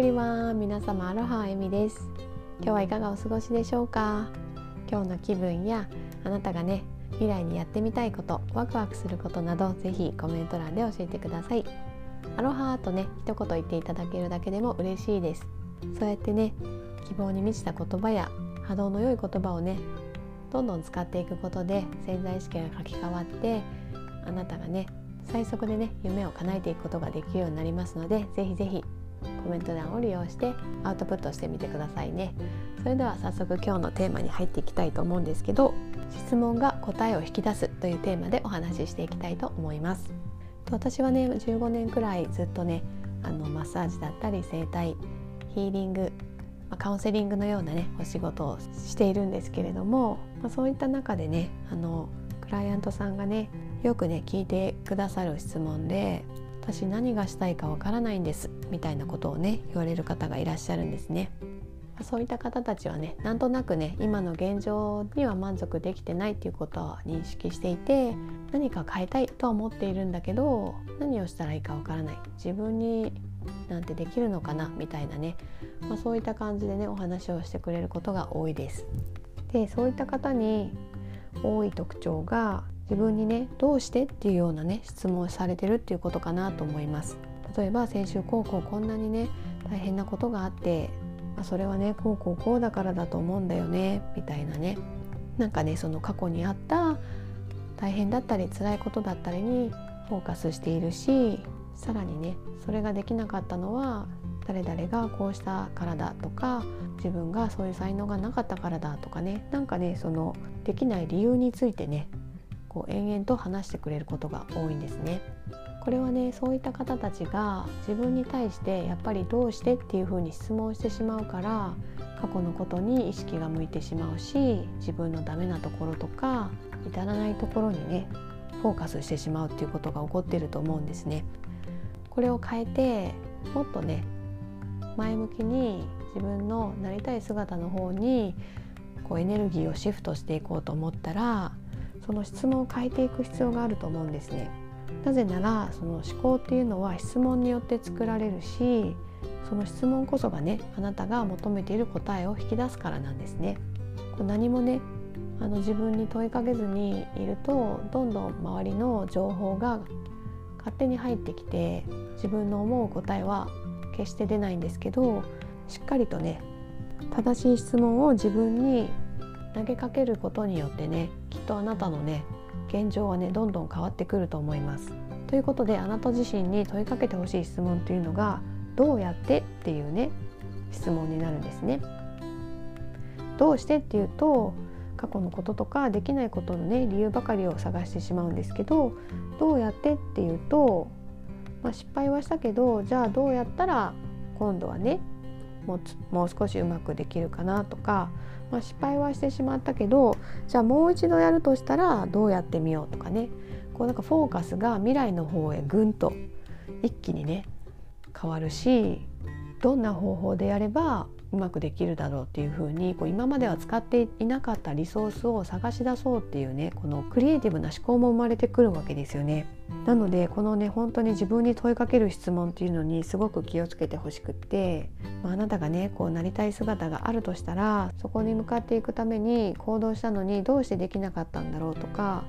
ブリワン皆様アロハエミです。今日はいかがお過ごしでしょうか？今日の気分やあなたがね未来にやってみたいことワクワクすることなどぜひコメント欄で教えてください。アロハとね一言言っていただけるだけでも嬉しいです。そうやってね希望に満ちた言葉や波動の良い言葉をねどんどん使っていくことで潜在意識が書き換わってあなたがね最速でね夢を叶えていくことができるようになりますのでぜひぜひコメント欄を利用してアウトプットしてみてくださいね。それでは早速今日のテーマに入っていきたいと思うんですけど質問が答えを引き出すというテーマでお話ししていきたいと思います。私はね15年くらいずっとねあのマッサージだったり整体ヒーリングカウンセリングのようなねお仕事をしているんですけれども、まあ、そういった中でねあのクライアントさんがねよくね聞いてくださる質問で私何がしたいかわからないんです。みたいなことをね言われる方がいらっしゃるんですね。そういった方たちはねなんとなくね今の現状には満足できてないっていうことは認識していて何か変えたいとは思っているんだけど何をしたらいいかわからない自分になんてできるのかなみたいなね、まあ、そういった感じでねお話をしてくれることが多いです。でそういった方に多い特徴が自分にねどうしてっていうようなね質問をされてるっていうことかなと思います例えば先週こうこうこんなにね大変なことがあって、まあ、それはねこうこうこうだからだと思うんだよねみたいなねなんかねその過去にあった大変だったり辛いことだったりにフォーカスしているしさらにねそれができなかったのは誰々がこうしたからだとか自分がそういう才能がなかったからだとかねなんかねそのできない理由についてねこう延々と話してくれることが多いんですね。これはねそういった方たちが自分に対してやっぱりどうしてっていうふうに質問してしまうから過去のことに意識が向いてしまうし自分のダメなところとか至らないところにねフォーカスしてしまうっていうことが起こっていると思うんですね。これを変えてもっとね前向きに自分のなりたい姿の方にこうエネルギーをシフトしていこうと思ったらその質問を変えていく必要があると思うんですね。なぜならその思考っていうのは質問によって作られるしその質問こそがねあなたが求めている答えを引き出すからなんですね。こう何もねあの自分に問いかけずにいるとどんどん周りの情報が勝手に入ってきて自分の思う答えは決して出ないんですけどしっかりとね正しい質問を自分に投げかけることによってねきっとあなたのね現状はねどんどん変わってくると思います。ということであなた自身に問いかけてほしい質問というのが「どうやって?」っていうね質問になるんですね。どうしてっていうと過去のこととかできないことのね理由ばかりを探してしまうんですけどどうやってっていうと、まあ、失敗はしたけどじゃあどうやったら今度はねもう少しうまくできるかなとか、まあ、失敗はしてしまったけどじゃあもう一度やるとしたらどうやってみようとかね。こうなんかフォーカスが未来の方へぐんと一気にね変わるしどんな方法でやればうまくできるだろうっていうふうにこう今までは使っていなかったリソースを探し出そうっていうねこのクリエイティブな思考も生まれてくるわけですよね。なのでこのね本当に自分に問いかける質問っていうのにすごく気をつけてほしくって、まあ、あなたがねこうなりたい姿があるとしたらそこに向かっていくために行動したのにどうしてできなかったんだろうとか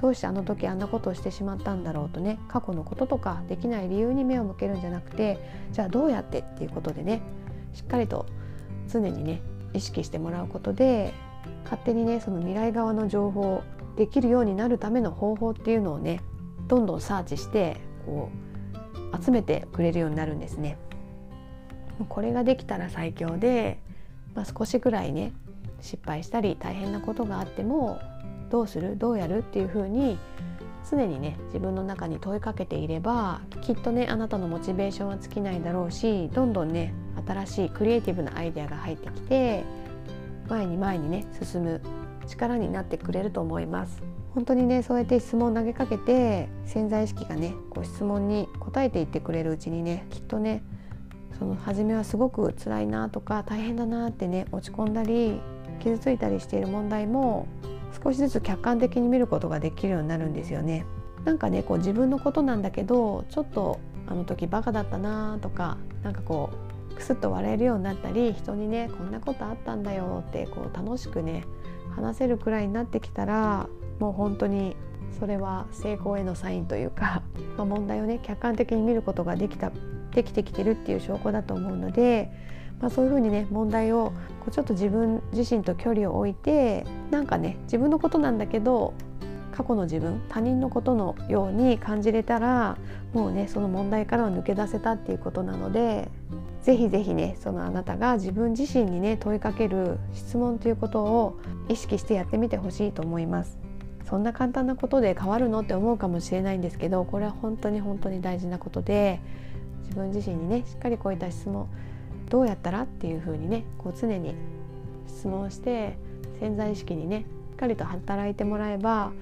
どうしてあの時あんなことをしてしまったんだろうとね過去のこととかできない理由に目を向けるんじゃなくてじゃあどうやってっていうことでねしっかりと常にね意識してもらうことで勝手にねその未来側の情報できるようになるための方法っていうのをねどんどんサーチしてこう集めてくれるようになるんですね。これができたら最強で、まあ、少しぐらいね失敗したり大変なことがあってもどうする？どうやる？っていうふうに常にね自分の中に問いかけていればきっとねあなたのモチベーションは尽きないだろうしどんどんね新しいクリエイティブなアイデアが入ってきて前に前にね進む力になってくれると思います。本当にねそうやって質問を投げかけて潜在意識がねこう質問に答えていってくれるうちにねきっとねその初めはすごく辛いなとか大変だなってね落ち込んだり傷ついたりしている問題も少しずつ客観的に見ることができるようになるんですよね。なんかねこう自分のことなんだけどちょっとあの時バカだったなとかなんかこうクスッと笑えるようになったり人にねこんなことあったんだよってこう楽しくね話せるくらいになってきたらもう本当にそれは成功へのサインというか、まあ、問題をね客観的に見ることができたできてきてるっていう証拠だと思うので、まあ、そういうふうにね問題をこうちょっと自分自身と距離を置いてなんかね自分のことなんだけど過去の自分他人のことのように感じれたらもうねその問題からは抜け出せたっていうことなのでぜひぜひねそのあなたが自分自身にね問いかける質問ということを意識してやってみてほしいと思います。そんな簡単なことで変わるのって思うかもしれないんですけどこれは本当に本当に大事なことで自分自身にねしっかりこういった質問どうやったらっていうふうにねこう常に質問して潜在意識にねしっかりと働いてもらえば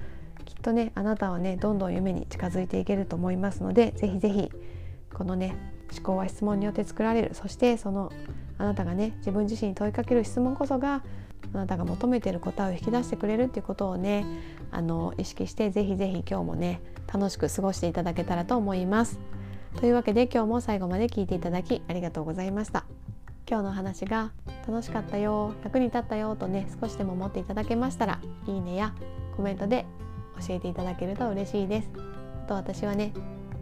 きっとねあなたはねどんどん夢に近づいていけると思いますのでぜひぜひこのね思考は質問によって作られるそしてそのあなたがね自分自身に問いかける質問こそがあなたが求めている答えを引き出してくれるっていうことをねあの意識してぜひぜひ今日もね楽しく過ごしていただけたらと思います。というわけで今日も最後まで聞いていただきありがとうございました。今日の話が楽しかったよ役に立ったよとね少しでも思っていただけましたらいいねやコメントで教えていただけると嬉しいです。あと私はね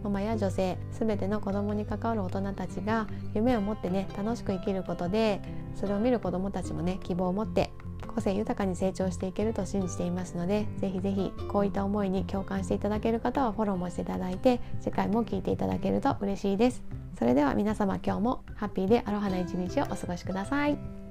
ママや女性全ての子供に関わる大人たちが夢を持ってね楽しく生きることでそれを見る子どもたちもね希望を持って個性豊かに成長していけると信じていますのでぜひぜひこういった思いに共感していただける方はフォローもしていただいて次回も聞いていただけると嬉しいです。それでは皆様今日もハッピーでアロハな一日をお過ごしください。